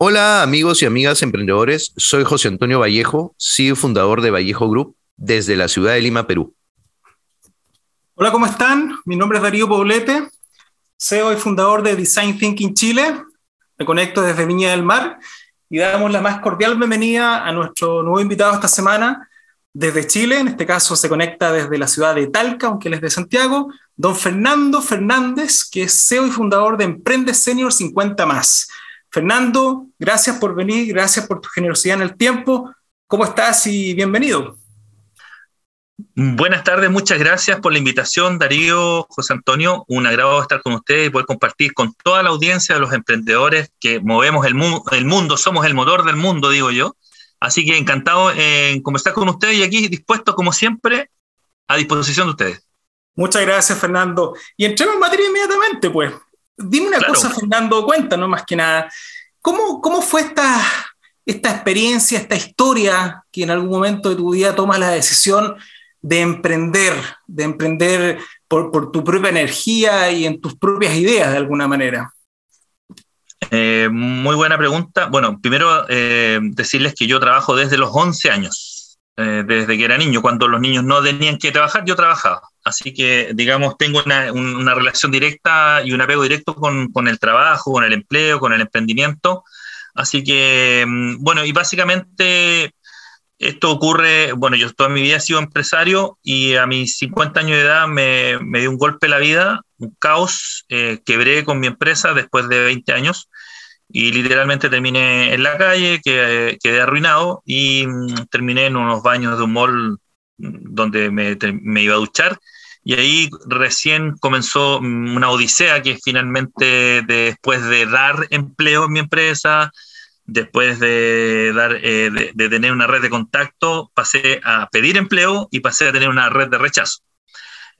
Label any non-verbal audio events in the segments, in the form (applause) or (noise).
Hola amigos y amigas emprendedores, soy José Antonio Vallejo, CEO fundador de Vallejo Group desde la ciudad de Lima, Perú. Hola, ¿cómo están? Mi nombre es Darío Poblete, CEO y fundador de Design Thinking Chile. Me conecto desde Viña del Mar y damos la más cordial bienvenida a nuestro nuevo invitado esta semana desde Chile. En este caso se conecta desde la ciudad de Talca, aunque él es de Santiago, don Fernando Fernández, que es CEO y fundador de Emprende Senior 50 más. Fernando, gracias por venir, gracias por tu generosidad en el tiempo. ¿Cómo estás y bienvenido? Buenas tardes, muchas gracias por la invitación, Darío, José Antonio. Un agrado estar con ustedes y poder compartir con toda la audiencia de los emprendedores que movemos el, mu el mundo, somos el motor del mundo, digo yo. Así que encantado en conversar con ustedes y aquí dispuesto, como siempre, a disposición de ustedes. Muchas gracias, Fernando. Y entremos en materia inmediatamente, pues. Dime una cosa, Fernando, cuéntanos más que nada. ¿Cómo, cómo fue esta, esta experiencia, esta historia que en algún momento de tu vida tomas la decisión de emprender, de emprender por, por tu propia energía y en tus propias ideas de alguna manera? Eh, muy buena pregunta. Bueno, primero eh, decirles que yo trabajo desde los 11 años, eh, desde que era niño. Cuando los niños no tenían que trabajar, yo trabajaba. Así que, digamos, tengo una, relación directa y un apego directo con, con, el trabajo, con el empleo, con el emprendimiento. Así que, mm, bueno, y básicamente esto ocurre, bueno, yo toda mi vida he sido empresario y a mis 50 años de edad me, me dio un golpe la vida, un caos, eh, quebré con mi empresa después de 20 años y literalmente terminé en la calle, quedé, quedé arruinado y mm, terminé en unos baños de un mall mm, donde me, me iba a duchar y ahí recién comenzó mm, una odisea que finalmente después de dar empleo en mi empresa, después de, dar, eh, de, de, tener una red de contacto, pasé a pedir empleo y pasé a tener una red de rechazo.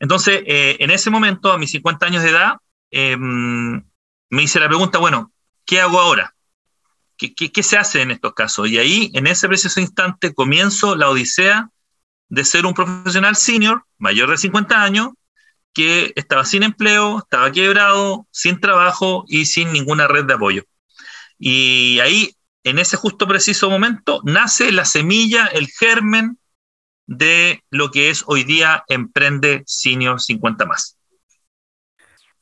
Entonces, eh, en ese momento, a mis 50 años de edad, eh, me hice la pregunta, bueno, ¿qué hago ahora? ¿Qué, ¿Qué, qué, se hace en estos casos? Y ahí, en ese preciso instante, comienzo la odisea de ser un profesional senior, mayor de 50 años, que estaba sin empleo, estaba quebrado, sin trabajo y sin ninguna red de apoyo. Y ahí, en ese justo preciso momento, nace la semilla, el germen de lo que es hoy día Emprende Senior 50 más.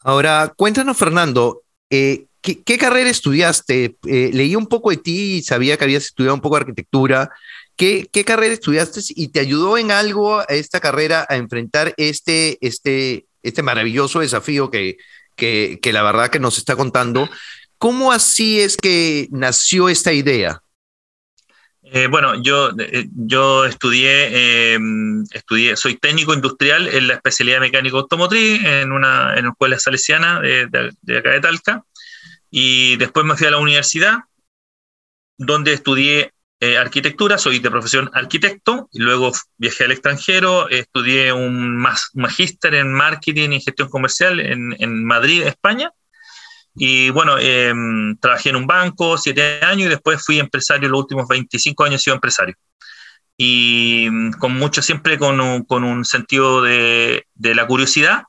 Ahora, cuéntanos, Fernando, eh, ¿qué, ¿qué, carrera estudiaste? Eh, leí un poco de ti y sabía que habías estudiado un poco de arquitectura. ¿Qué, ¿Qué, carrera estudiaste y te ayudó en algo a esta carrera a enfrentar este, este, este maravilloso desafío que, que, que la verdad que nos está contando? ¿Cómo así es que nació esta idea? Eh, bueno, yo, eh, yo estudié, eh, estudié, soy técnico industrial en la especialidad mecánico automotriz en una, en una escuela salesiana de, de, de, acá de Talca y después me fui a la universidad donde estudié eh, arquitectura, soy de profesión arquitecto, y luego viajé al extranjero, estudié un magíster en marketing y gestión comercial en, en Madrid, España, y bueno, eh, trabajé en un banco siete años y después fui empresario, los últimos 25 años he sido empresario. Y mm, con mucho, siempre con un, con un sentido de, de la curiosidad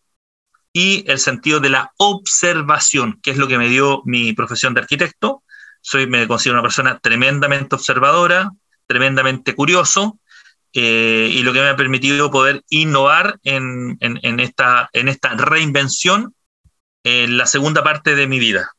y el sentido de la observación, que es lo que me dio mi profesión de arquitecto, soy, me considero una persona tremendamente observadora, tremendamente curioso, eh, y lo que me ha permitido poder innovar en, en, en, esta, en esta reinvención en la segunda parte de mi vida.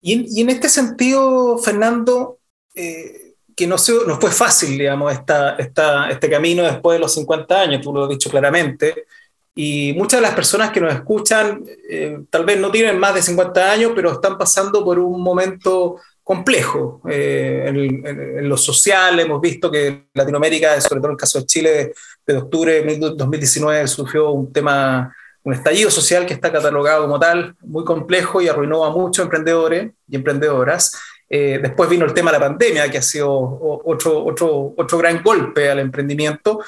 Y, en este sentido, Fernando, eh, que no, no fue fácil, digamos, esta, este camino después de los 50 años, tú lo has dicho claramente, y muchas de las personas que nos escuchan eh, tal vez no tienen más de 50 años, pero están pasando por un momento complejo eh, en, lo social. Hemos visto que Latinoamérica, sobre todo en el caso de Chile, de octubre de 2019 sufrió un tema, un estallido social que está catalogado como tal, muy complejo y arruinó a muchos emprendedores y emprendedoras. Eh, después vino el tema de la pandemia, que ha sido otro, otro, otro gran golpe al emprendimiento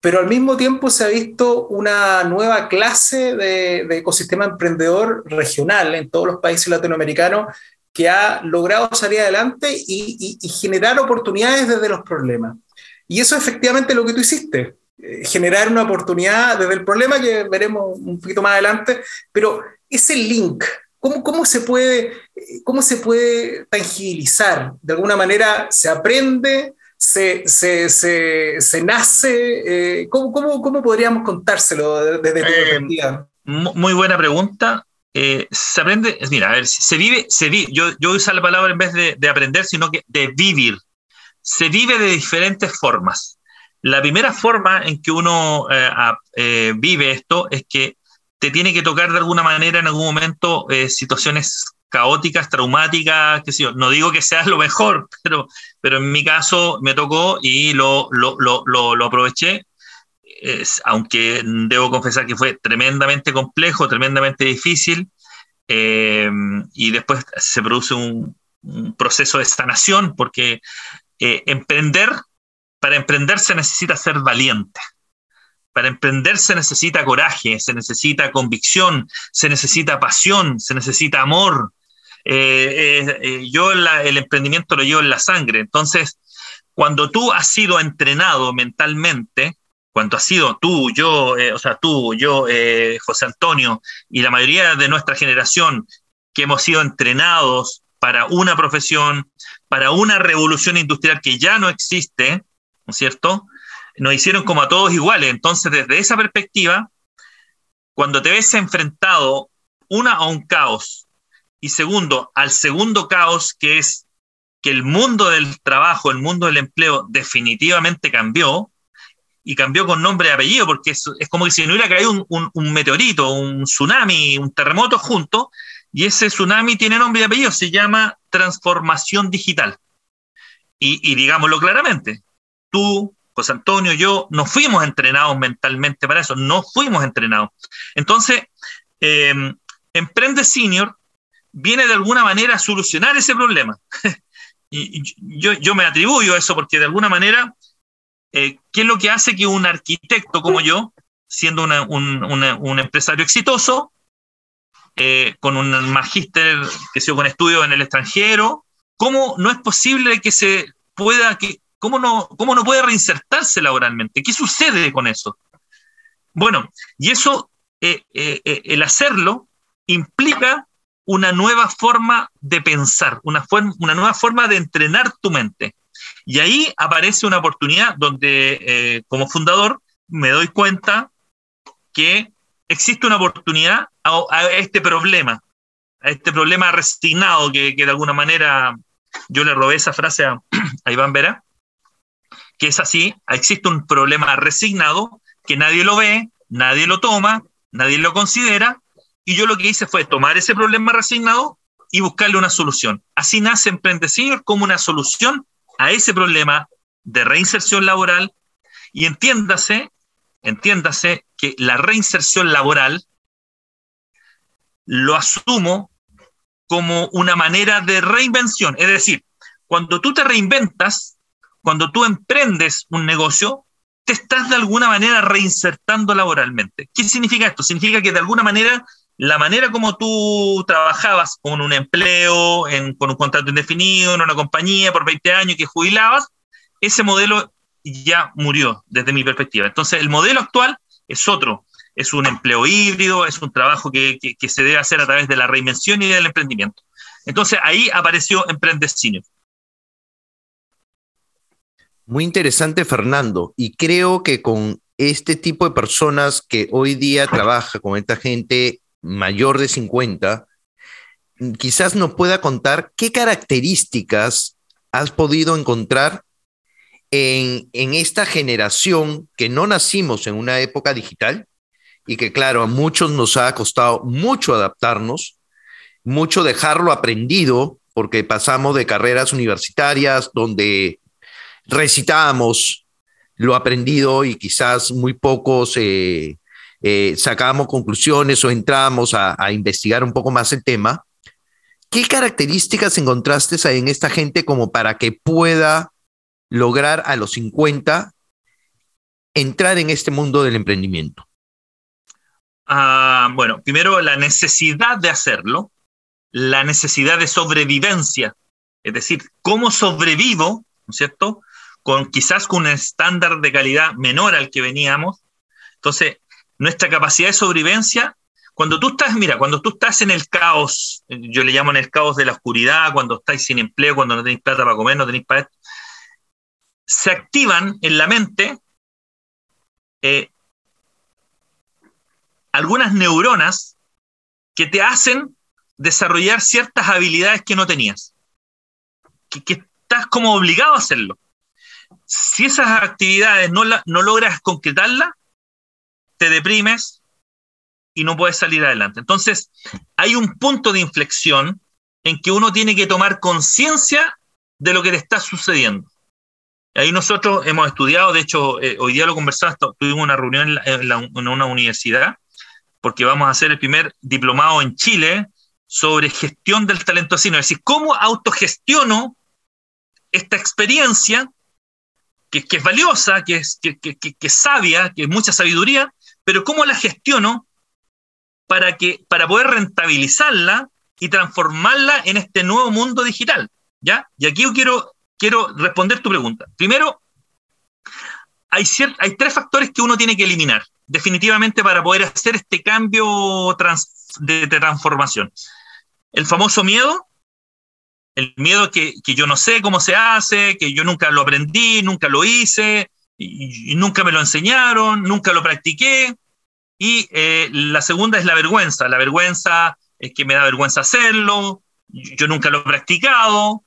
pero al mismo tiempo se ha visto una nueva clase de, ecosistema emprendedor regional en todos los países latinoamericanos que ha logrado salir adelante y, generar oportunidades desde los problemas. Y eso es efectivamente lo que tú hiciste, eh, generar una oportunidad desde el problema que veremos un poquito más adelante, pero ese link, ¿cómo, cómo, se, puede, cómo se puede tangibilizar? De alguna manera se aprende, se, se, se, se nace? Eh, ¿cómo, cómo, cómo, podríamos contárselo desde tu eh, perspectiva? Muy buena pregunta. Eh, se aprende, mira, a ver, se vive, se vive yo, yo uso la palabra en vez de, de, aprender, sino que de vivir. Se vive de diferentes formas. La primera forma en que uno vive esto es que te tiene que tocar de alguna manera en algún momento situaciones caóticas, traumáticas, qué sé yo. No digo que sea (laughs) lo mejor, pero, en mi caso me tocó y lo, aproveché, aunque debo confesar que fue tremendamente complejo, tremendamente difícil, eh, y después se produce un, un proceso de sanación, porque eh, emprender, para emprender se necesita ser valiente. Para emprender se necesita coraje, se necesita convicción, se necesita pasión, se necesita amor, eh, eh, eh, yo el emprendimiento lo llevo en la sangre. Entonces, cuando tú has sido entrenado mentalmente, cuando has sido tú, yo, o sea, tú, yo, José Antonio y la mayoría de nuestra generación que hemos sido entrenados para una profesión, para una revolución industrial que ya no existe, ¿no es cierto? Nos hicieron como a todos iguales. Entonces, desde esa perspectiva, cuando te ves enfrentado, una, a un caos, y segundo, al segundo caos, que es que el mundo del trabajo, el mundo del empleo definitivamente cambió, y cambió con nombre y apellido, porque es, como que si no hubiera caído un, meteorito, un tsunami, un terremoto junto, y ese tsunami tiene nombre y apellido, se llama transformación digital. Y, digámoslo claramente, tú, José Antonio, yo, no fuimos entrenados mentalmente para eso, no fuimos entrenados. Entonces, eh, Emprende Senior viene de alguna manera a solucionar ese problema. (laughs) y, yo, me atribuyo a eso porque de alguna manera, eh, ¿qué es lo que hace que un arquitecto como yo, siendo un, empresario exitoso, eh, con un magíster que sea con estudios en el extranjero, ¿cómo no es posible que se pueda, que, cómo, no, cómo no puede reinsertarse laboralmente? ¿Qué sucede con eso? Bueno, y eso, eh, el hacerlo implica una nueva forma de pensar, una, una nueva forma de entrenar tu mente. Y ahí aparece una oportunidad donde eh, como fundador me doy cuenta que existe una oportunidad a, este problema, a este problema resignado que, de alguna manera yo le robé esa frase a, (clears throat) a Iván Vera, que es así, existe un problema resignado que nadie lo ve, nadie lo toma, nadie lo considera, y yo lo que hice fue tomar ese problema resignado y buscarle una solución. Así nace Emprende como una solución a ese problema de reinserción laboral y entiéndase, entiéndase que la reinserción laboral lo asumo como una manera de reinvención. Es decir, cuando tú te reinventas, cuando tú emprendes un negocio, te estás de alguna manera reinsertando laboralmente. ¿Qué significa esto? Significa que de alguna manera la manera como tú trabajabas con un empleo, con un contrato indefinido, en una compañía por 20 años que jubilabas, ese modelo ya murió desde mi perspectiva. Entonces, el modelo actual es otro. Es un empleo híbrido, es un trabajo que, se debe hacer a través de la reinvención y del emprendimiento. Entonces, ahí apareció Emprende Muy interesante, Fernando. Y creo que con este tipo de personas que hoy día trabaja con esta gente mayor de 50, quizás nos pueda contar qué características has podido encontrar en, en, esta generación que no nacimos en una época digital y que claro, a muchos nos ha costado mucho adaptarnos, mucho dejarlo aprendido, porque pasamos de carreras universitarias donde recitábamos lo aprendido y quizás muy pocos eh, eh, sacábamos conclusiones o entramos a, investigar un poco más el tema. ¿Qué características encontraste en esta gente como para que pueda lograr a los 50 entrar en este mundo del emprendimiento? Uh, bueno, primero la necesidad de hacerlo, la necesidad de sobrevivencia, es decir, cómo sobrevivo, ¿no es cierto? Con quizás con un estándar de calidad menor al que veníamos. Entonces, nuestra capacidad de sobrevivencia, cuando tú estás, mira, cuando tú estás en el caos, yo le llamo en el caos de la oscuridad, cuando estáis sin empleo, cuando no tenéis plata para comer, no tenéis para esto, se activan en la mente eh, algunas neuronas que te hacen desarrollar ciertas habilidades que no tenías, que, que estás como obligado a hacerlo. Si esas actividades no, la, no logras concretarlas, te deprimes y no puedes salir adelante. Entonces, hay un punto de inflexión en que uno tiene que tomar conciencia de lo que le está sucediendo. Ahí nosotros hemos estudiado, de hecho, eh, hoy día lo conversamos, tuvimos una reunión en, una universidad, porque vamos a hacer el primer diplomado en Chile sobre gestión del talento así, es decir, cómo autogestiono esta experiencia que, es valiosa, que es, que, que, que, sabia, que es mucha sabiduría, pero cómo la gestiono para, que, para poder rentabilizarla y transformarla en este nuevo mundo digital. ¿ya? Y aquí yo quiero, quiero responder tu pregunta. Primero, hay, hay tres factores que uno tiene que eliminar definitivamente para poder hacer este cambio trans de, transformación. El famoso miedo, el miedo que, que, yo no sé cómo se hace, que yo nunca lo aprendí, nunca lo hice, nunca me lo enseñaron, nunca lo practiqué. Y eh, la segunda es la vergüenza. La vergüenza es que me da vergüenza hacerlo, yo nunca lo he practicado.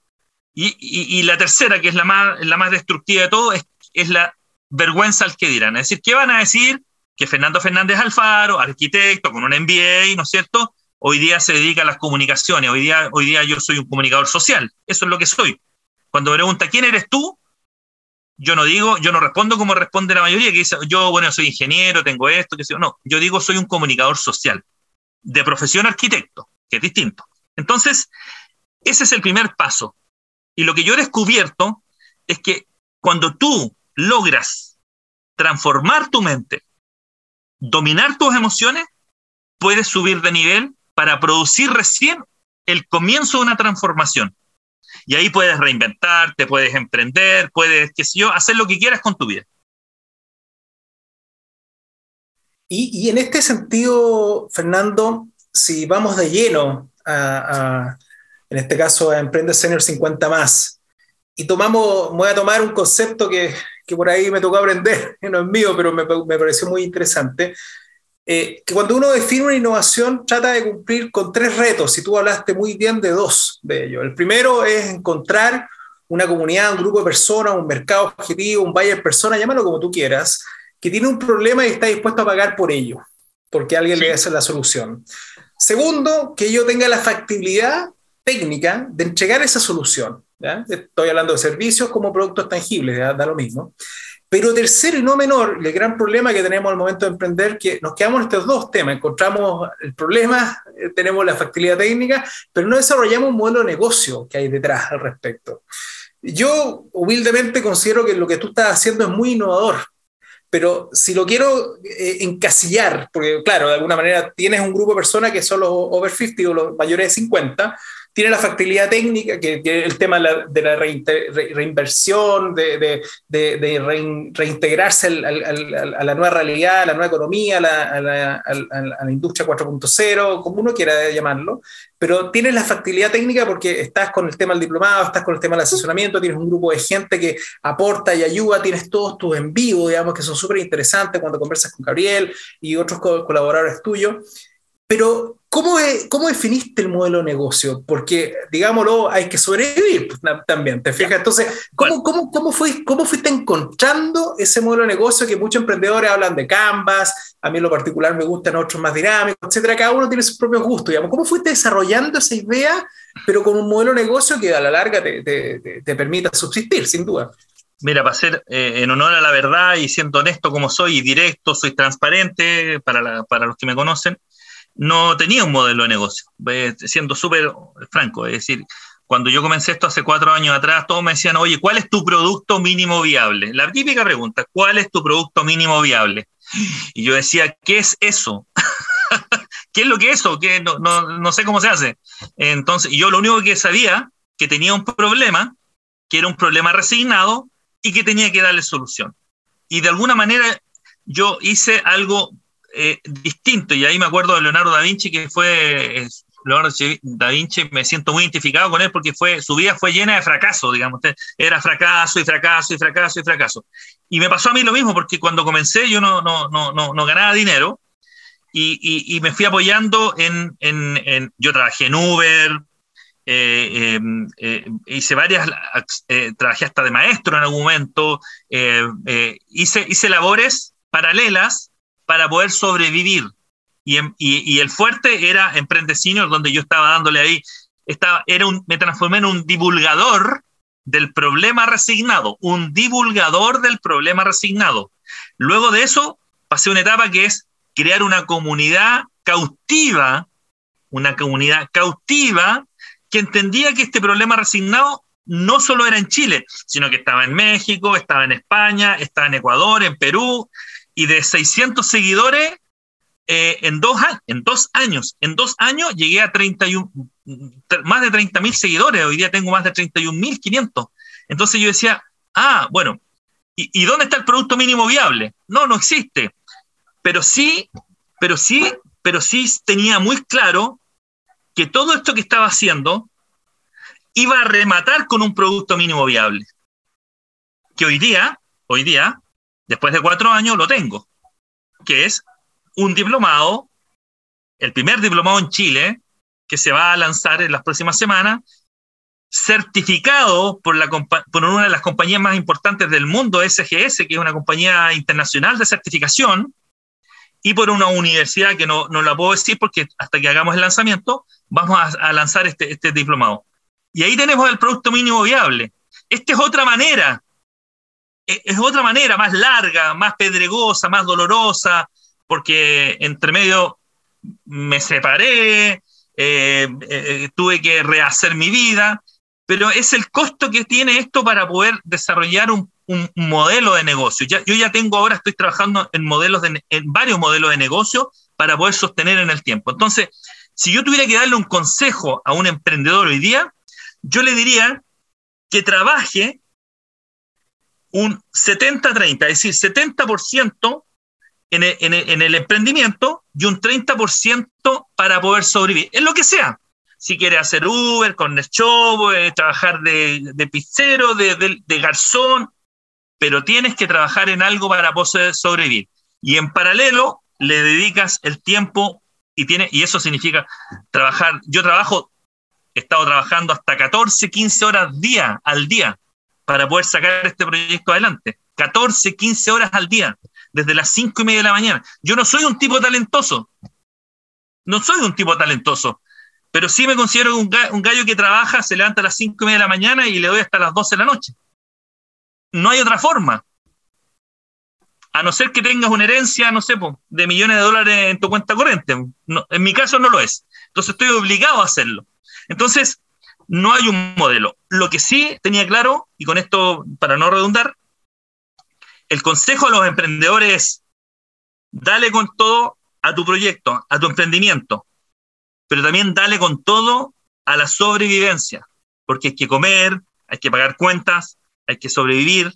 Y, y, y la tercera, que es la más, la más destructiva de todo, es, es la vergüenza al que dirán. Es decir, ¿qué van a decir? que Fernando Fernández Alfaro, arquitecto con un MBA, ¿no es cierto? Hoy día se dedica a las comunicaciones, hoy día, hoy día yo soy un comunicador social, eso es lo que soy. Cuando me pregunta quién eres tú, yo no digo, yo no respondo como responde la mayoría, que dice, yo, bueno, soy ingeniero, tengo esto, que sé no, yo digo soy un comunicador social, de profesión arquitecto, que es distinto. Entonces, ese es el primer paso. Y lo que yo he descubierto es que cuando tú logras transformar tu mente, dominar tus emociones, puedes subir de nivel para producir recién el comienzo de una transformación. Y ahí puedes reinventarte, puedes emprender, puedes, qué sé yo, hacer lo que quieras con tu vida. Y, y en este sentido, Fernando, si vamos de lleno a, en este caso, a Emprende Senior 50 más, y tomamos, voy a tomar un concepto que, que por ahí me tocó aprender, (laughs) no es mío, pero me, me pareció muy interesante, eh, que cuando uno define una innovación trata de cumplir con tres retos, y tú hablaste muy bien de dos de ellos. El primero es encontrar una comunidad, un grupo de personas, un mercado objetivo, un buyer persona, llámalo como tú quieras, que tiene un problema y está dispuesto a pagar por ello, porque alguien sí. le hace la solución. Segundo, que yo tenga la factibilidad técnica de entregar esa solución. ¿ya? Estoy hablando de servicios como productos tangibles, ¿ya? da lo mismo. Pero tercero y no menor, el gran problema que tenemos al momento de emprender, que nos quedamos en estos dos temas, encontramos el problema, eh, tenemos la factibilidad técnica, pero no desarrollamos un modelo de negocio que hay detrás al respecto. Yo humildemente considero que lo que tú estás haciendo es muy innovador, pero si lo quiero eh, encasillar, porque claro, de alguna manera tienes un grupo de personas que son los over 50 o los mayores de 50, tiene la factibilidad técnica, que, que el tema de la, de la reinter, re, reinversión, de, de, de, rein, reintegrarse al, al, al, a la nueva realidad, a la nueva economía, a la, a la, a la industria 4.0, como uno quiera llamarlo, pero tienes la factibilidad técnica porque estás con el tema del diplomado, estás con el tema del asesoramiento, tienes un grupo de gente que aporta y ayuda, tienes todos tus en vivo, digamos, que son súper interesantes cuando conversas con Gabriel y otros co colaboradores tuyos pero ¿cómo, ¿cómo definiste el modelo de negocio? Porque, digámoslo, hay que sobrevivir pues, también, ¿te fijas? Entonces, ¿cómo, cómo, cómo, fue, ¿cómo fuiste encontrando ese modelo de negocio que muchos emprendedores hablan de Canvas? A mí en lo particular me gustan otros más dinámicos, etcétera. Cada uno tiene sus propios gustos, digamos. ¿Cómo fuiste desarrollando esa idea, pero con un modelo de negocio que a la larga te, te, te permita subsistir, sin duda? Mira, para ser eh, en honor a la verdad y siendo honesto como soy y directo, soy transparente para, para los que me conocen, no tenía un modelo de negocio, siendo súper franco. Es decir, cuando yo comencé esto hace cuatro años atrás, todos me decían, oye, ¿cuál es tu producto mínimo viable? La típica pregunta, ¿cuál es tu producto mínimo viable? Y yo decía, ¿qué es eso? (laughs) ¿Qué es lo que es eso? ¿Qué? No, no, no sé cómo se hace. Entonces, yo lo único que sabía, que tenía un problema, que era un problema resignado, y que tenía que darle solución. Y de alguna manera yo hice algo eh, distinto, y ahí me acuerdo de Leonardo da Vinci, que fue, Leonardo da Vinci, me siento muy identificado con él porque fue, su vida fue llena de fracaso, digamos, era fracaso y fracaso y fracaso y fracaso. Y me pasó a mí lo mismo, porque cuando comencé yo no, no, no, no, no ganaba dinero, y, y, me fui apoyando en, en, en, yo trabajé en Uber, eh, em, eh, hice varias, eh, trabajé hasta de maestro en algún momento, hice, hice labores paralelas para poder sobrevivir. Y, em, el fuerte era Emprende Senior, donde yo estaba dándole ahí, estaba, era un, me transformé en un divulgador del problema resignado, un divulgador del problema resignado. Luego de eso, pasé una etapa que es crear una comunidad cautiva, una comunidad cautiva que entendía que este problema resignado no solo era en Chile, sino que estaba en México, estaba en España, estaba en Ecuador, en Perú, y de 600 seguidores eh, en, dos, en dos años. En dos años llegué a 31, más de 30 mil seguidores, hoy día tengo más de 31 mil 500. Entonces yo decía, ah, bueno, ¿y, ¿y dónde está el producto mínimo viable? No, no existe. Pero sí, pero sí, pero sí tenía muy claro que todo esto que estaba haciendo iba a rematar con un producto mínimo viable. Que hoy día, hoy día, después de cuatro años, lo tengo, que es un diplomado, el primer diplomado en Chile, que se va a lanzar en las próximas semanas, certificado por, una de las compañías más importantes del mundo, SGS, que es una compañía internacional de certificación, y por una universidad que no, no la puedo decir porque hasta que hagamos el lanzamiento, vamos a, lanzar este, este diplomado. Y ahí tenemos el producto mínimo viable. Esta es otra manera, es otra manera más larga, más pedregosa, más dolorosa, porque entre medio me separé, eh, eh, tuve que rehacer mi vida, pero es el costo que tiene esto para poder desarrollar un, un modelo de negocio. Ya, yo ya tengo ahora, estoy trabajando en, modelos de, en varios modelos de negocio para poder sostener en el tiempo. Entonces, si yo tuviera que darle un consejo a un emprendedor hoy día, yo le diría que trabaje un 70-30, es decir, 70% en el, en, el, en el, emprendimiento y un 30% para poder sobrevivir, en lo que sea. Si quiere hacer Uber, con el eh, trabajar de, de pizzero, de, de, de, garzón, pero tienes que trabajar en algo para poder sobrevivir. Y en paralelo le dedicas el tiempo y, tiene, y eso significa trabajar. Yo trabajo, he estado trabajando hasta 14, 15 horas día, al día para poder sacar este proyecto adelante. 14, 15 horas al día, desde las 5 y media de la mañana. Yo no soy un tipo talentoso. No soy un tipo talentoso, pero sí me considero un un gallo que trabaja, se levanta a las 5 y media de la mañana y le doy hasta las 12 de la noche. No hay otra forma a no ser que tengas una herencia, no sé, de millones de dólares en tu cuenta corriente. en mi caso no lo es. Entonces estoy obligado a hacerlo. Entonces, no hay un modelo. Lo que sí tenía claro, y con esto, para no redundar, el consejo a los emprendedores es, dale con todo a tu proyecto, a tu emprendimiento, pero también dale con todo a la sobrevivencia, porque hay que comer, hay que pagar cuentas, hay que sobrevivir.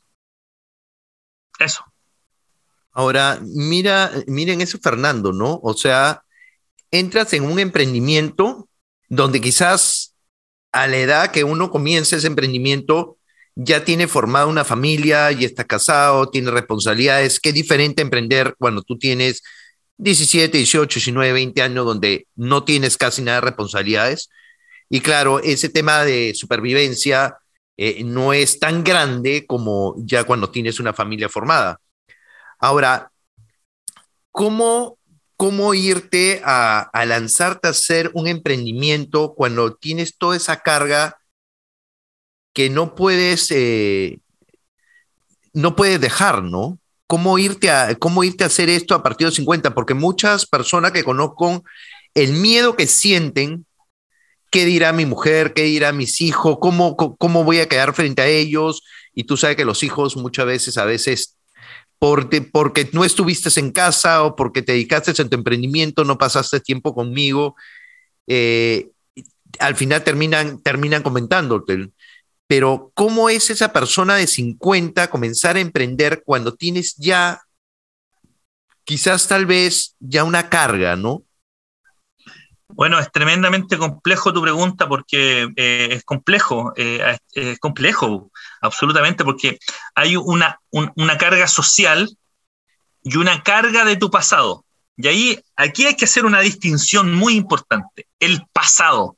Eso. Ahora, mira, miren eso, Fernando, ¿no? O sea, entras en un emprendimiento donde quizás a la edad que uno comienza ese emprendimiento ya tiene formada una familia, y está casado, tiene responsabilidades. Qué diferente emprender cuando tú tienes 17, 18, 19, 20 años donde no tienes casi nada de responsabilidades. Y claro, ese tema de supervivencia eh, no es tan grande como ya cuando tienes una familia formada. Ahora, ¿cómo, cómo irte a, lanzarte a hacer un emprendimiento cuando tienes toda esa carga que no puedes, eh, no puedes dejar, ¿no? ¿Cómo irte, a, ¿Cómo irte a hacer esto a partir de los 50? Porque muchas personas que conozco, el miedo que sienten ¿qué dirá mi mujer? ¿Qué dirá mis hijos? ¿Cómo, ¿Cómo voy a quedar frente a ellos? Y tú sabes que los hijos muchas veces, a veces, porque, porque no estuviste en casa o porque te dedicaste a tu emprendimiento, no pasaste tiempo conmigo, eh, al final terminan, terminan comentándote. Pero ¿cómo es esa persona de 50 comenzar a emprender cuando tienes ya, quizás tal vez, ya una carga, ¿no? Bueno, es tremendamente complejo tu pregunta porque eh, es complejo, eh, es complejo, absolutamente, porque hay una, una carga social y una carga de tu pasado. Y ahí, aquí hay que hacer una distinción muy importante. El pasado.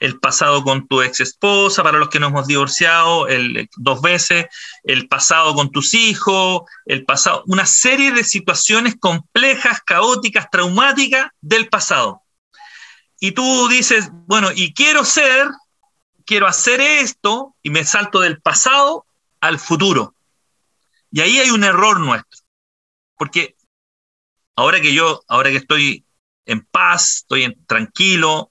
El pasado con tu ex esposa, para los que nos hemos divorciado el, dos veces, el pasado con tus hijos, el pasado, una serie de situaciones complejas, caóticas, traumáticas del pasado y tú dices, bueno, y quiero ser, quiero hacer esto, y me salto del pasado al futuro. Y ahí hay un error nuestro. Porque ahora que yo, ahora que estoy en paz, estoy en, tranquilo,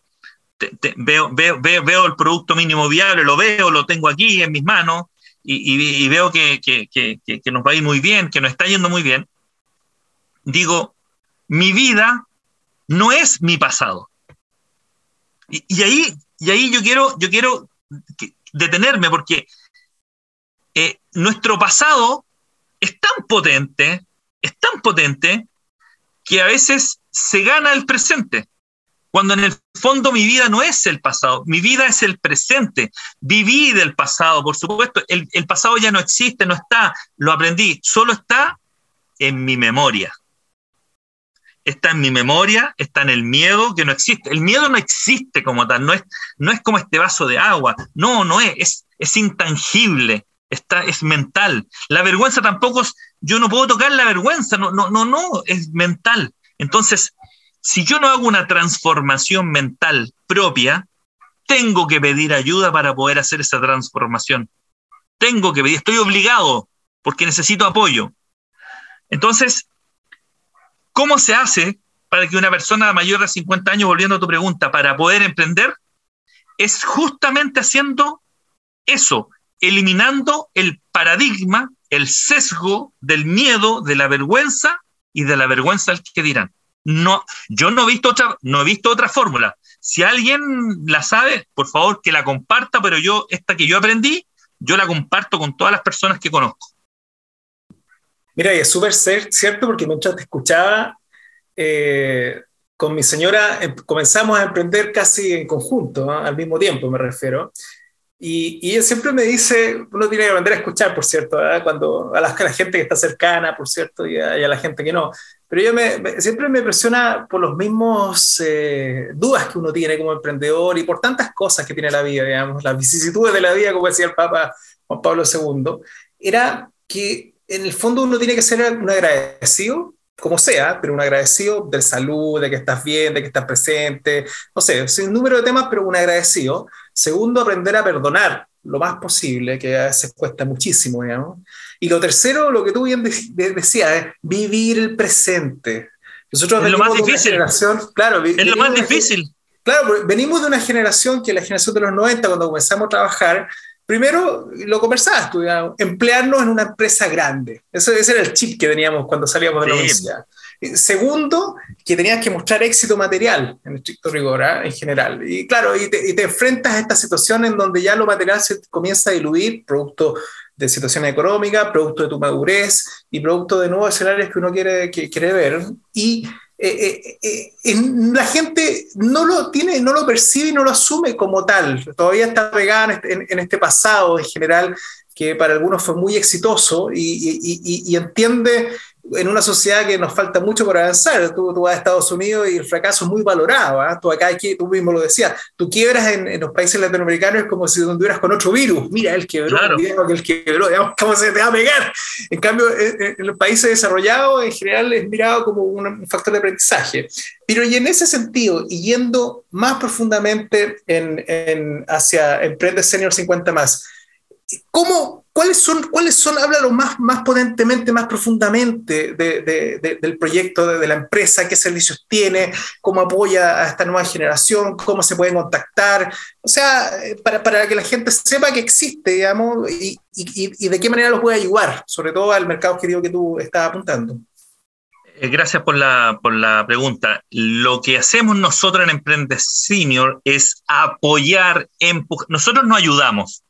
veo, veo, veo, el producto mínimo viable, lo veo, lo tengo aquí en mis manos, y, veo que, que, que nos va a ir muy bien, que nos está yendo muy bien, digo, mi vida no es mi pasado. Y, ahí, y ahí yo quiero, yo quiero detenerme porque eh, nuestro pasado es tan potente, es tan potente que a veces se gana el presente. Cuando en el fondo mi vida no es el pasado, mi vida es el presente. Viví del pasado, por supuesto. El, el pasado ya no existe, no está, lo aprendí, solo está en mi memoria está en mi memoria, está en el miedo que no existe. El miedo no existe como tal, no es, no es como este vaso de agua, no, no es, es, es intangible, está, es mental. La vergüenza tampoco es, yo no puedo tocar la vergüenza, no, no, no, no, es mental. Entonces, si yo no hago una transformación mental propia, tengo que pedir ayuda para poder hacer esa transformación. Tengo que pedir, estoy obligado porque necesito apoyo. Entonces, ¿Cómo se hace para que una persona mayor de 50 años, volviendo a tu pregunta, para poder emprender? Es justamente haciendo eso, eliminando el paradigma, el sesgo del miedo, de la vergüenza y de la vergüenza al que dirán. No, yo no he visto otra, no he visto otra fórmula. Si alguien la sabe, por favor que la comparta, pero yo, esta que yo aprendí, yo la comparto con todas las personas que conozco. Mira, y es súper cierto porque mientras te escuchaba, eh, con mi señora em, comenzamos a emprender casi en conjunto, al mismo tiempo me refiero. Y, y, ella siempre me dice, uno tiene que aprender a escuchar, por cierto, cuando a la, gente que está cercana, por cierto, y a, la gente que no. Pero ella me, siempre me presiona por los mismos eh, dudas que uno tiene como emprendedor y por tantas cosas que tiene la vida, digamos, las vicisitudes de la vida, como decía el Papa Juan Pablo II, era que en el fondo uno tiene que ser un agradecido, como sea, pero un agradecido de salud, de que estás bien, de que estás presente, no sé, un número de temas, pero un agradecido. Segundo, aprender a perdonar lo más posible, que a veces cuesta muchísimo, digamos. Y lo tercero, lo que tú bien decías, es vivir el presente. Nosotros es lo más difícil. Claro, es lo más difícil. Claro, venimos de una generación que la generación de los 90, cuando comenzamos a trabajar, Primero, lo conversabas tú, emplearnos en una empresa grande. Ese, ese, era el chip que teníamos cuando salíamos de la universidad. Segundo, que tenías que mostrar éxito material, en estricto rigor, ¿ah? en general. Y claro, y te, enfrentas a esta situación en donde ya lo material se comienza a diluir, producto de situación económica, producto de tu madurez y producto de nuevos escenarios que uno quiere, que, quiere ver. Y eh, eh, eh, la gente no lo tiene, no lo percibe y no lo asume como tal. Todavía está pegada en este, este pasado en general que para algunos fue muy exitoso y, entiende en una sociedad que nos falta mucho por avanzar. Tú, tú vas a Estados Unidos y el fracaso es muy valorado. ¿ah? Tú acá, aquí, tú mismo lo decías, tú quiebras en, los países latinoamericanos es como si anduvieras con otro virus. Mira, él quebró, claro. que él quebró, digamos, (laughs) ¿cómo se te va a pegar? En cambio, en los países desarrollados, en general, es mirado como un factor de aprendizaje. Pero y en ese sentido, y yendo más profundamente en, en hacia Emprende Senior 50 más, ¿Cómo, cuáles, son, ¿Cuáles son, háblalo más, más potentemente, más profundamente del proyecto de, la empresa, qué servicios tiene, cómo apoya a esta nueva generación, cómo se pueden contactar? O sea, para, para que la gente sepa que existe, digamos, y, y, de qué manera los puede ayudar, sobre todo al mercado objetivo que tú estás apuntando. Eh, gracias por la, por la pregunta. Lo que hacemos nosotros en Emprende Senior es apoyar. Nosotros no ayudamos,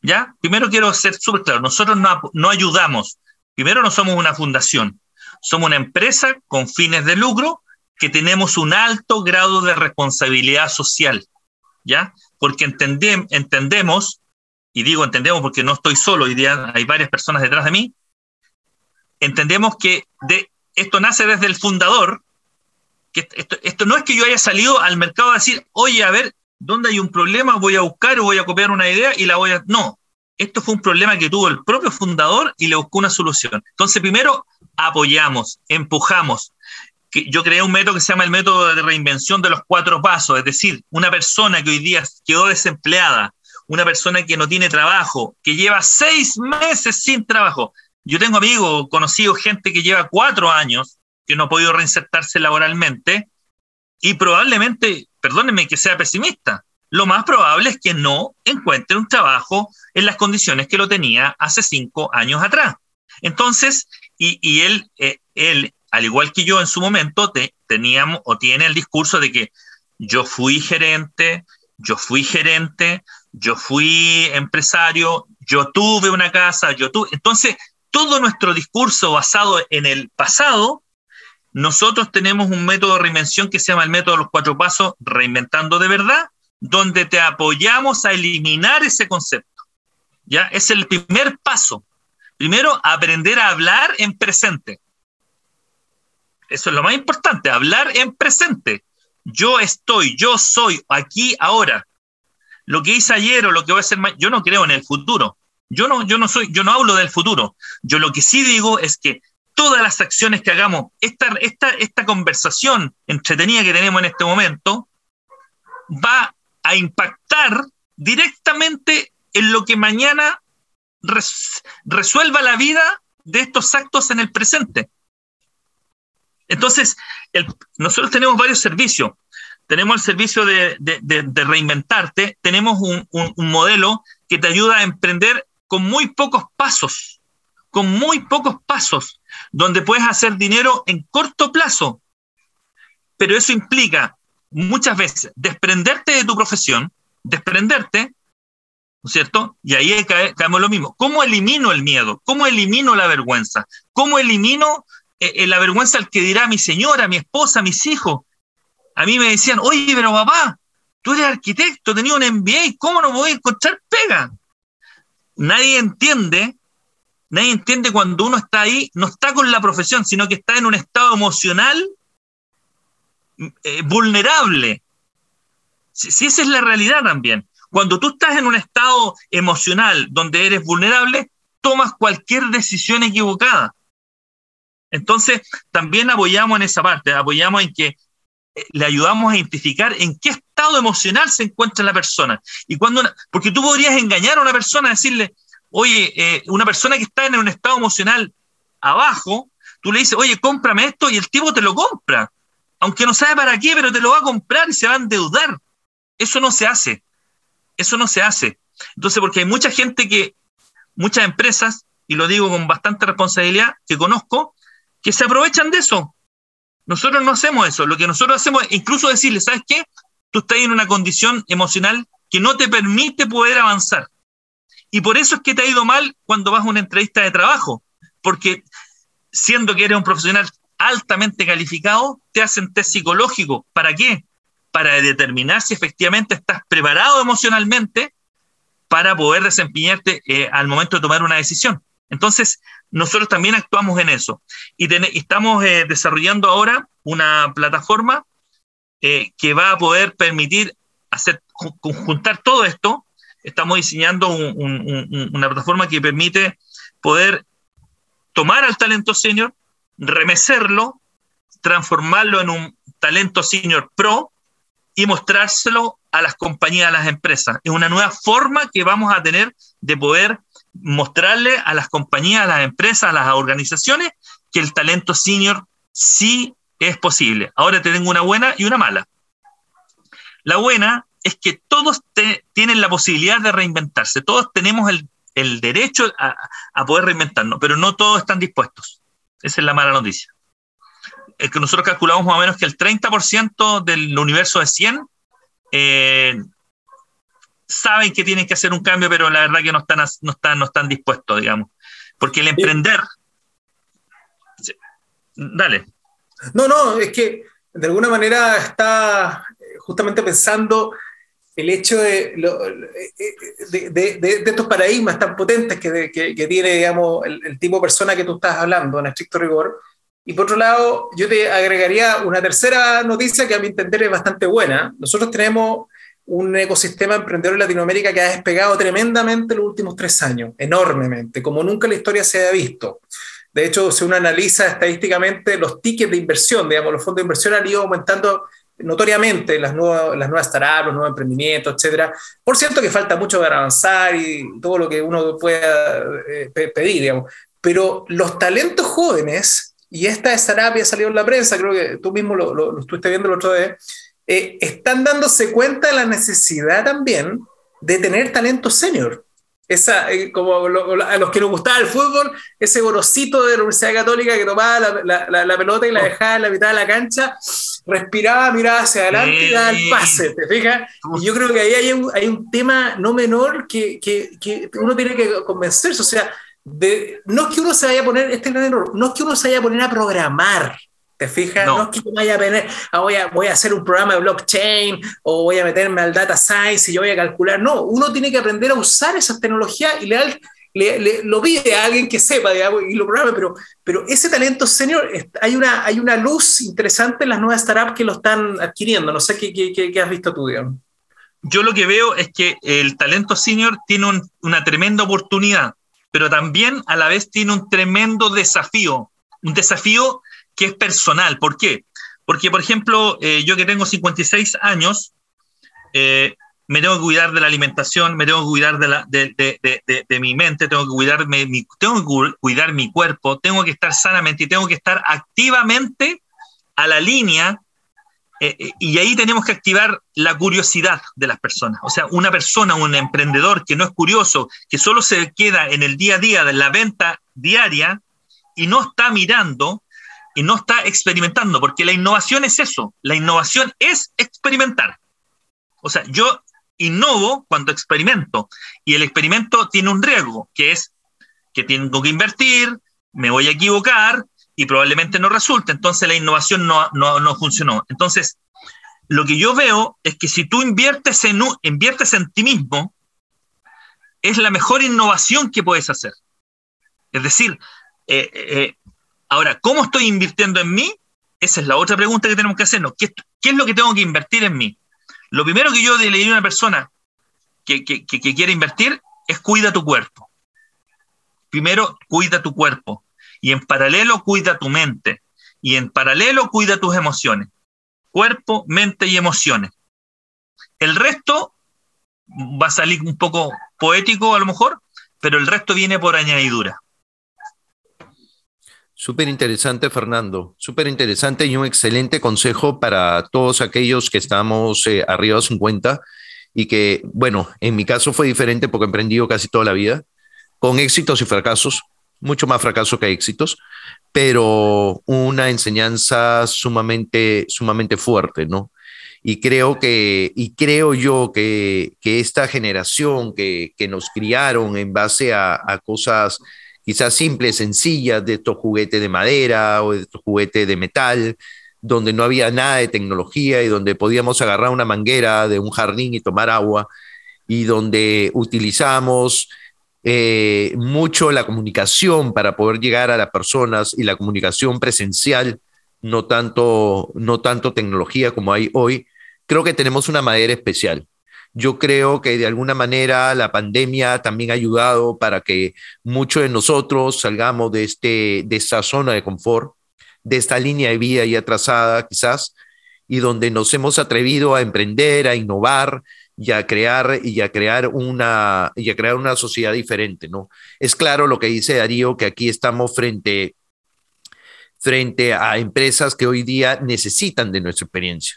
¿Ya? Primero quiero ser súper claro, nosotros no, no ayudamos. Primero no somos una fundación, somos una empresa con fines de lucro que tenemos un alto grado de responsabilidad social, ¿ya? Porque entendemos, y digo entendemos porque no estoy solo, hoy día hay varias personas detrás de mí, entendemos que de, esto nace desde el fundador, que esto, esto, no es que yo haya salido al mercado a decir, oye, a ver, ¿Dónde hay un problema? Voy a buscar o voy a copiar una idea y la voy a... No, esto fue un problema que tuvo el propio fundador y le buscó una solución. Entonces, primero, apoyamos, empujamos. Yo creé un método que se llama el método de reinvención de los cuatro pasos, es decir, una persona que hoy día quedó desempleada, una persona que no tiene trabajo, que lleva seis meses sin trabajo. Yo tengo amigos, conocidos, gente que lleva cuatro años que no ha podido reinsertarse laboralmente y probablemente perdónenme que sea pesimista, lo más probable es que no encuentre un trabajo en las condiciones que lo tenía hace cinco años atrás. Entonces, y, él, eh, él, al igual que yo en su momento, te, teníamos o tiene el discurso de que yo fui gerente, yo fui gerente, yo fui empresario, yo tuve una casa, yo tuve... Entonces, todo nuestro discurso basado en el pasado nosotros tenemos un método de reinvención que se llama el método de los cuatro pasos, reinventando de verdad, donde te apoyamos a eliminar ese concepto. ¿Ya? Es el primer paso. Primero, aprender a hablar en presente. Eso es lo más importante, hablar en presente. Yo estoy, yo soy, aquí, ahora. Lo que hice ayer o lo que voy a hacer yo no creo en el futuro. Yo no, yo no soy, yo no hablo del futuro. Yo lo que sí digo es que todas las acciones que hagamos, esta, esta, esta conversación entretenida que tenemos en este momento, va a impactar directamente en lo que mañana resuelva la vida de estos actos en el presente. Entonces, nosotros tenemos varios servicios. Tenemos el servicio de, reinventarte, tenemos un, un modelo que te ayuda a emprender con muy pocos pasos con muy pocos pasos, donde puedes hacer dinero en corto plazo. Pero eso implica muchas veces desprenderte de tu profesión, desprenderte, ¿no es cierto? Y ahí caemos lo mismo. ¿Cómo elimino el miedo? ¿Cómo elimino la vergüenza? ¿Cómo elimino eh, eh, la vergüenza al que dirá mi señora, mi esposa, mis hijos? A mí me decían, oye, pero papá, tú eres arquitecto, tenías un MBA, ¿cómo no voy a encontrar pega? Nadie entiende Nadie entiende cuando uno está ahí, no está con la profesión, sino que está en un estado emocional eh, vulnerable. Si, esa es la realidad también. Cuando tú estás en un estado emocional donde eres vulnerable, tomas cualquier decisión equivocada. Entonces, también apoyamos en esa parte, apoyamos en que eh, le ayudamos a identificar en qué estado emocional se encuentra la persona. Y cuando porque tú podrías engañar a una persona, decirle, oye, eh, una persona que está en un estado emocional abajo, tú le dices, oye, cómprame esto y el tipo te lo compra. Aunque no sabe para qué, pero te lo va a comprar y se va a endeudar. Eso no se hace. Eso no se hace. Entonces, porque hay mucha gente que, muchas empresas, y lo digo con bastante responsabilidad, que conozco, que se aprovechan de eso. Nosotros no hacemos eso. Lo que nosotros hacemos es incluso decirle, ¿sabes qué? Tú estás en una condición emocional que no te permite poder avanzar. Y por eso es que te ha ido mal cuando vas a una entrevista de trabajo, porque siendo que eres un profesional altamente calificado, te hacen test psicológico. ¿Para qué? Para determinar si efectivamente estás preparado emocionalmente para poder desempeñarte eh, al momento de tomar una decisión. Entonces, nosotros también actuamos en eso. Y, estamos eh, desarrollando ahora una plataforma eh, que va a poder permitir hacer, juntar todo esto. Estamos diseñando una plataforma que permite poder tomar al talento senior, remecerlo, transformarlo en un talento senior pro y mostrárselo a las compañías, a las empresas. Es una nueva forma que vamos a tener de poder mostrarle a las compañías, a las empresas, a las organizaciones que el talento senior sí es posible. Ahora te tengo una buena y una mala. La buena es que todos tienen la posibilidad de reinventarse, todos tenemos el, derecho a, a, poder reinventarnos, pero no todos están dispuestos. Esa es la mala noticia. Es que nosotros calculamos más o menos que el 30% del universo de 100 eh, saben que tienen que hacer un cambio, pero la verdad que no están, no están, no están dispuestos, digamos. Porque el emprender... Dale. No, no, es que de alguna manera está justamente pensando el hecho de, de, estos paradigmas tan potentes que, que, tiene, digamos, el, tipo de persona que tú estás hablando en estricto rigor. Y por otro lado, yo te agregaría una tercera noticia que a mi entender es bastante buena. Nosotros tenemos un ecosistema emprendedor en Latinoamérica que ha despegado tremendamente en los últimos tres años, enormemente, como nunca la historia se ha visto. De hecho, si uno analiza estadísticamente los tickets de inversión, digamos, los fondos de inversión han ido aumentando notoriamente las nuevas, las nuevas startups, los nuevos emprendimientos, etcétera. Por cierto que falta mucho para avanzar y todo lo que uno pueda eh, pedir, digamos. Pero los talentos jóvenes, y esta startup ya salió en la prensa, creo que tú mismo lo, lo, lo estuviste viendo el otro día, eh, están dándose cuenta de la necesidad también de tener talento senior. Esa, eh, como a los que nos gustaba el fútbol, ese gorosito de la Universidad Católica que tomaba la, la, pelota y la dejaba en la mitad de la cancha, respiraba, miraba hacia adelante y daba el pase, ¿te fijas? Y yo creo que ahí hay un, hay un tema no menor que, que, que, uno tiene que convencerse, o sea, de, no es que uno se vaya a poner, este error, no es que uno se vaya a poner a programar, ¿Te fijas? No, es que yo vaya a tener, ah, voy, a, voy a hacer un programa de blockchain o voy a meterme al data science y yo voy a calcular. No, uno tiene que aprender a usar esas tecnologías y le, lo pide a alguien que sepa y lo programa, pero, pero ese talento senior, hay una, hay una luz interesante en las nuevas startups que lo están adquiriendo. No sé qué, qué, qué has visto tú, digamos. Yo lo que veo es que el talento senior tiene una tremenda oportunidad, pero también a la vez tiene un tremendo desafío. Un desafío que es personal. ¿Por qué? Porque, por ejemplo, eh, yo que tengo 56 años, eh, me tengo que cuidar de la alimentación, me tengo que cuidar de, la, de, de, de, mi mente, tengo que, cuidarme, tengo que cuidar mi cuerpo, tengo que estar sanamente y tengo que estar activamente a la línea. Eh, y ahí tenemos que activar la curiosidad de las personas. O sea, una persona, un emprendedor que no es curioso, que solo se queda en el día a día de la venta diaria y no está mirando y no está experimentando, porque la innovación es eso, la innovación es experimentar. O sea, yo innovo cuando experimento y el experimento tiene un riesgo, que es que tengo que invertir, me voy a equivocar y probablemente no resulte, entonces la innovación no, no, funcionó. Entonces, lo que yo veo es que si tú inviertes en, inviertes en ti mismo, es la mejor innovación que puedes hacer. Es decir, eh, eh, Ahora, ¿cómo estoy invirtiendo en mí? Esa es la otra pregunta que tenemos que hacernos. ¿Qué, es lo que tengo que invertir en mí? Lo primero que yo le diría a una persona que, que, quiere invertir es cuida tu cuerpo. Primero, cuida tu cuerpo. Y en paralelo, cuida tu mente. Y en paralelo, cuida tus emociones. Cuerpo, mente y emociones. El resto va a salir un poco poético a lo mejor, pero el resto viene por añadidura. Súper interesante, Fernando. Súper interesante y un excelente consejo para todos aquellos que estamos eh, arriba de 50 y que, bueno, en mi caso fue diferente porque he emprendido casi toda la vida, con éxitos y fracasos, mucho más fracasos que éxitos, pero una enseñanza sumamente, sumamente fuerte, ¿no? Y creo que, y creo yo que, que esta generación que, que, nos criaron en base a, a cosas quizás simples, sencillas, de estos juguetes de madera o de estos juguetes de metal, donde no había nada de tecnología y donde podíamos agarrar una manguera de un jardín y tomar agua y donde utilizamos eh, mucho la comunicación para poder llegar a las personas y la comunicación presencial, no tanto, no tanto tecnología como hay hoy, creo que tenemos una madera especial. Yo creo que de alguna manera la pandemia también ha ayudado para que muchos de nosotros salgamos de, este, de esta zona de confort, de esta línea de vida ya trazada quizás, y donde nos hemos atrevido a emprender, a innovar y a crear y a crear una y crear una sociedad diferente, ¿no? Es claro lo que dice Darío que aquí estamos frente frente a empresas que hoy día necesitan de nuestra experiencia.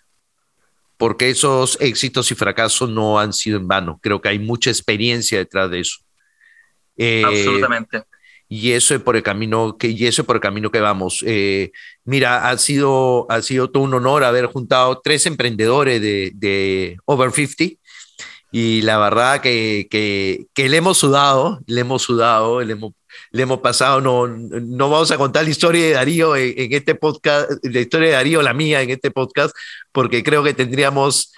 Porque esos éxitos y fracasos no han sido en vano. Creo que hay mucha experiencia detrás de eso. Eh, Absolutamente y eso es por el camino que y eso es por el camino que vamos. Eh, mira, ha sido ha sido todo un honor haber juntado tres emprendedores de, de Over 50 y la verdad que, que, que, le hemos sudado, le hemos sudado, le hemos, le hemos pasado, no, no vamos a contar la historia de Darío en, en este podcast, la historia de Darío, la mía en este podcast, porque creo que tendríamos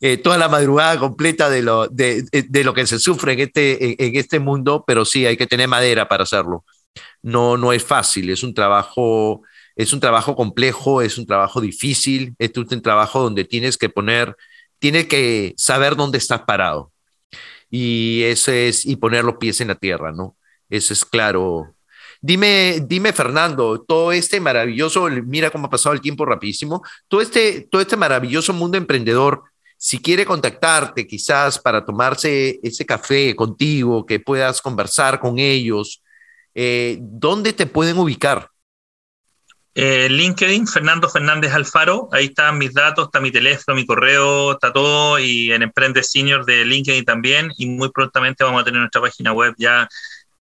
eh, toda la madrugada completa de lo, de, de, lo que se sufre en este, en, este mundo, pero sí hay que tener madera para hacerlo. No, no es fácil, es un trabajo, es un trabajo complejo, es un trabajo difícil, es un trabajo donde tienes que poner, tienes que saber dónde estás parado. Y eso es, y poner los pies en la tierra, ¿no? Eso es claro. Dime, dime, Fernando, todo este maravilloso, mira cómo ha pasado el tiempo rapidísimo, todo este, todo este maravilloso mundo emprendedor, si quiere contactarte quizás para tomarse ese café contigo, que puedas conversar con ellos, eh, ¿dónde te pueden ubicar? Eh, LinkedIn, Fernando Fernández Alfaro, ahí están mis datos, está mi teléfono, mi correo, está todo, y en Emprende Senior de LinkedIn también, y muy prontamente vamos a tener nuestra página web ya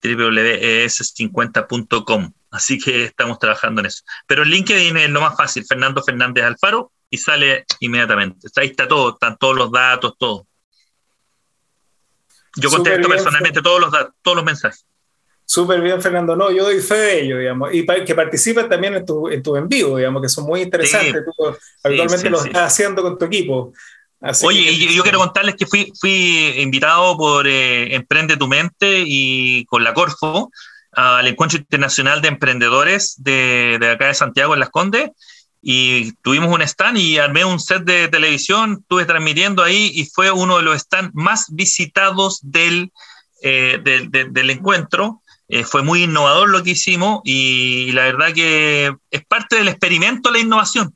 www.es50.com, así que estamos trabajando en eso. Pero LinkedIn es lo más fácil, Fernando Fernández Alfaro, y sale inmediatamente. Ahí está todo, están todos los datos, todo. Yo contesto personalmente todos los datos, todos los mensajes. Súper bien, Fernando. No, yo doy fe de ello, digamos. Y que participen también en tu, en tu en vivo, digamos, que son muy interesantes. Tú habitualmente lo estás haciendo con tu equipo. Oye, y yo quiero contarles que fui, fui invitado por eh, Emprende tu Mente y con la Corfo al Encuentro Internacional de Emprendedores de, de acá de Santiago, en Las Condes, y tuvimos un stand y armé un set de televisión, estuve transmitiendo ahí y fue uno de los stands más visitados del, eh, del, del, encuentro. Eh, fue muy innovador lo que hicimos y la verdad que es parte del experimento la innovación.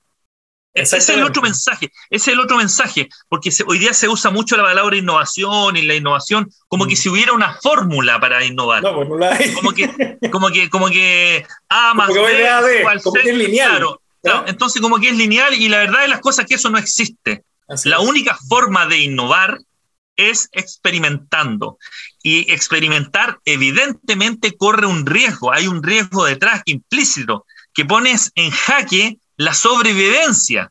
Ese es el otro mensaje, ese es el otro mensaje, porque hoy día se usa mucho la palabra innovación y la innovación como que mm. si hubiera una fórmula para innovar. No, pues no la hay. Como que, como que, como que A más como B, como que es lineal. Claro, entonces como que es lineal y la verdad de las cosas es que eso no existe. la única forma de innovar es experimentando. Y experimentar evidentemente corre un riesgo, hay un riesgo detrás implícito que pones en jaque la sobrevivencia.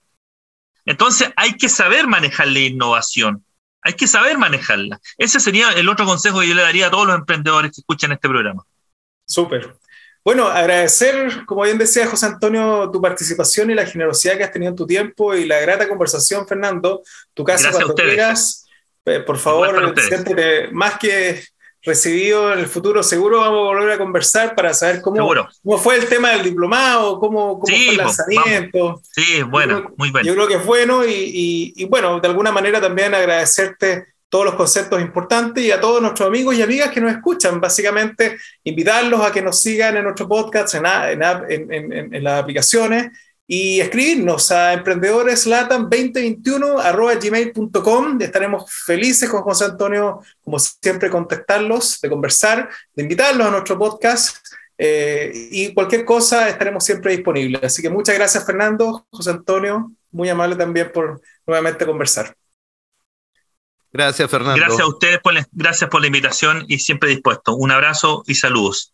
Entonces hay que saber manejar la innovación, hay que saber manejarla. Ese sería el otro consejo que yo le daría a todos los emprendedores que escuchan este programa. Súper. Bueno, agradecer, como bien decía José Antonio, tu participación y la generosidad que has tenido en tu tiempo y la grata conversación, Fernando. Tu casa cuando quieras. Eh, por favor, siéntete más que recibido en el futuro. Seguro vamos a volver a conversar para saber cómo, cómo fue el tema del diplomado, cómo, cómo fue el lanzamiento. Sí, bueno, muy bueno. Yo creo que es bueno y, y, y bueno, de alguna manera también agradecerte todos los conceptos importantes y a todos nuestros amigos y amigas que nos escuchan. Básicamente, invitarlos a que nos sigan en nuestro podcast, en, en, en, las aplicaciones y escribirnos a emprendedoreslatam2021.gmail.com. Estaremos felices con José Antonio, como siempre, contactarlos, de conversar, de invitarlos a nuestro podcast. Eh, y cualquier cosa estaremos siempre disponibles. Así que muchas gracias, Fernando, José Antonio, muy amable también por nuevamente conversar. Gracias, Fernando. Gracias a ustedes, por la, gracias por la invitación y siempre dispuesto. Un abrazo y saludos.